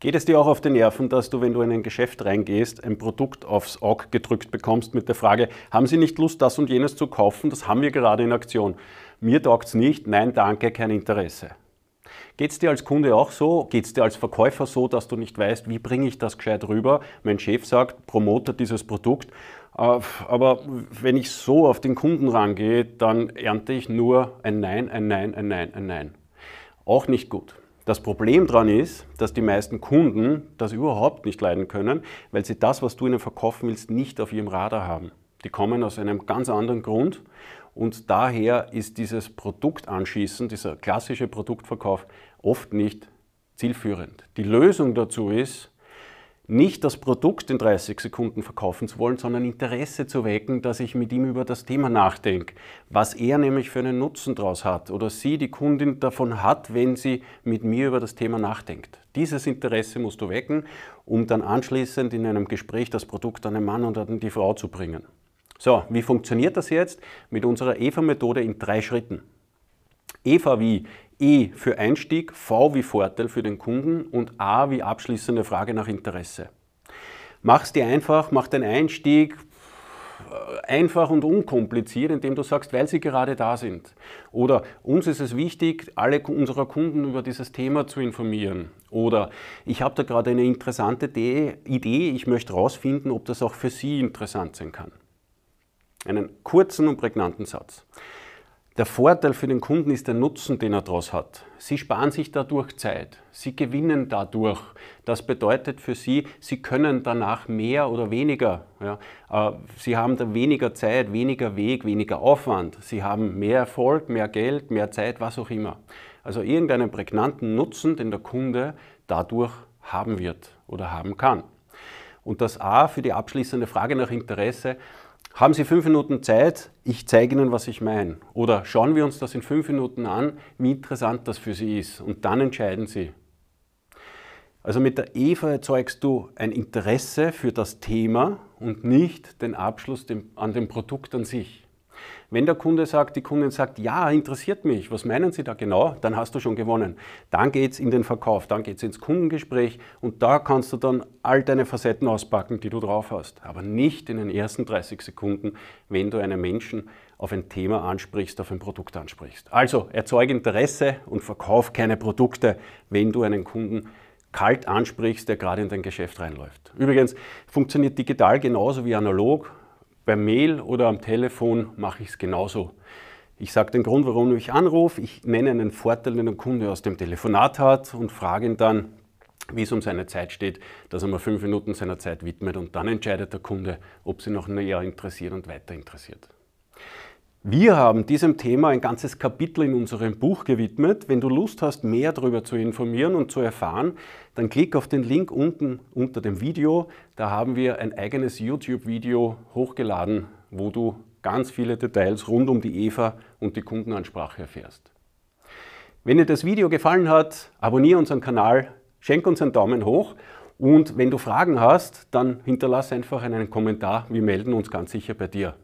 Geht es dir auch auf die Nerven, dass du, wenn du in ein Geschäft reingehst, ein Produkt aufs Auge gedrückt bekommst mit der Frage, haben Sie nicht Lust, das und jenes zu kaufen? Das haben wir gerade in Aktion. Mir taugt es nicht, nein, danke, kein Interesse. Geht es dir als Kunde auch so? Geht es dir als Verkäufer so, dass du nicht weißt, wie bringe ich das gescheit rüber? Mein Chef sagt, promote dieses Produkt. Äh, aber wenn ich so auf den Kunden rangehe, dann ernte ich nur ein Nein, ein Nein, ein Nein, ein Nein. Auch nicht gut. Das Problem daran ist, dass die meisten Kunden das überhaupt nicht leiden können, weil sie das, was du ihnen verkaufen willst, nicht auf ihrem Radar haben. Die kommen aus einem ganz anderen Grund und daher ist dieses Produktanschießen, dieser klassische Produktverkauf oft nicht zielführend. Die Lösung dazu ist, nicht das Produkt in 30 Sekunden verkaufen zu wollen, sondern Interesse zu wecken, dass ich mit ihm über das Thema nachdenke, was er nämlich für einen Nutzen daraus hat oder sie, die Kundin, davon hat, wenn sie mit mir über das Thema nachdenkt. Dieses Interesse musst du wecken, um dann anschließend in einem Gespräch das Produkt an den Mann und an die Frau zu bringen. So, wie funktioniert das jetzt? Mit unserer EVA-Methode in drei Schritten. EVA wie E für Einstieg, V wie Vorteil für den Kunden und A wie abschließende Frage nach Interesse. Mach es dir einfach, mach den Einstieg äh, einfach und unkompliziert, indem du sagst, weil sie gerade da sind. Oder uns ist es wichtig, alle unserer Kunden über dieses Thema zu informieren. Oder ich habe da gerade eine interessante Idee, ich möchte herausfinden, ob das auch für Sie interessant sein kann. Einen kurzen und prägnanten Satz. Der Vorteil für den Kunden ist der Nutzen, den er daraus hat. Sie sparen sich dadurch Zeit. Sie gewinnen dadurch. Das bedeutet für Sie, Sie können danach mehr oder weniger. Ja, äh, Sie haben da weniger Zeit, weniger Weg, weniger Aufwand. Sie haben mehr Erfolg, mehr Geld, mehr Zeit, was auch immer. Also irgendeinen prägnanten Nutzen, den der Kunde dadurch haben wird oder haben kann. Und das A für die abschließende Frage nach Interesse haben Sie fünf Minuten Zeit? Ich zeige Ihnen, was ich meine. Oder schauen wir uns das in fünf Minuten an, wie interessant das für Sie ist. Und dann entscheiden Sie. Also mit der EVA erzeugst du ein Interesse für das Thema und nicht den Abschluss an dem Produkt an sich. Wenn der Kunde sagt, die Kundin sagt, ja, interessiert mich, was meinen Sie da genau, dann hast du schon gewonnen. Dann geht es in den Verkauf, dann geht es ins Kundengespräch und da kannst du dann all deine Facetten auspacken, die du drauf hast. Aber nicht in den ersten 30 Sekunden, wenn du einen Menschen auf ein Thema ansprichst, auf ein Produkt ansprichst. Also erzeuge Interesse und verkauf keine Produkte, wenn du einen Kunden kalt ansprichst, der gerade in dein Geschäft reinläuft. Übrigens funktioniert digital genauso wie analog per Mail oder am Telefon mache ich es genauso. Ich sage den Grund, warum ich anrufe, ich nenne einen Vorteil, den der Kunde aus dem Telefonat hat und frage ihn dann, wie es um seine Zeit steht, dass er mir fünf Minuten seiner Zeit widmet und dann entscheidet der Kunde, ob sie noch näher interessiert und weiter interessiert. Wir haben diesem Thema ein ganzes Kapitel in unserem Buch gewidmet. Wenn du Lust hast, mehr darüber zu informieren und zu erfahren, dann klick auf den Link unten unter dem Video. Da haben wir ein eigenes YouTube-Video hochgeladen, wo du ganz viele Details rund um die EVA und die Kundenansprache erfährst. Wenn dir das Video gefallen hat, abonniere unseren Kanal, schenk uns einen Daumen hoch und wenn du Fragen hast, dann hinterlass einfach einen Kommentar. Wir melden uns ganz sicher bei dir.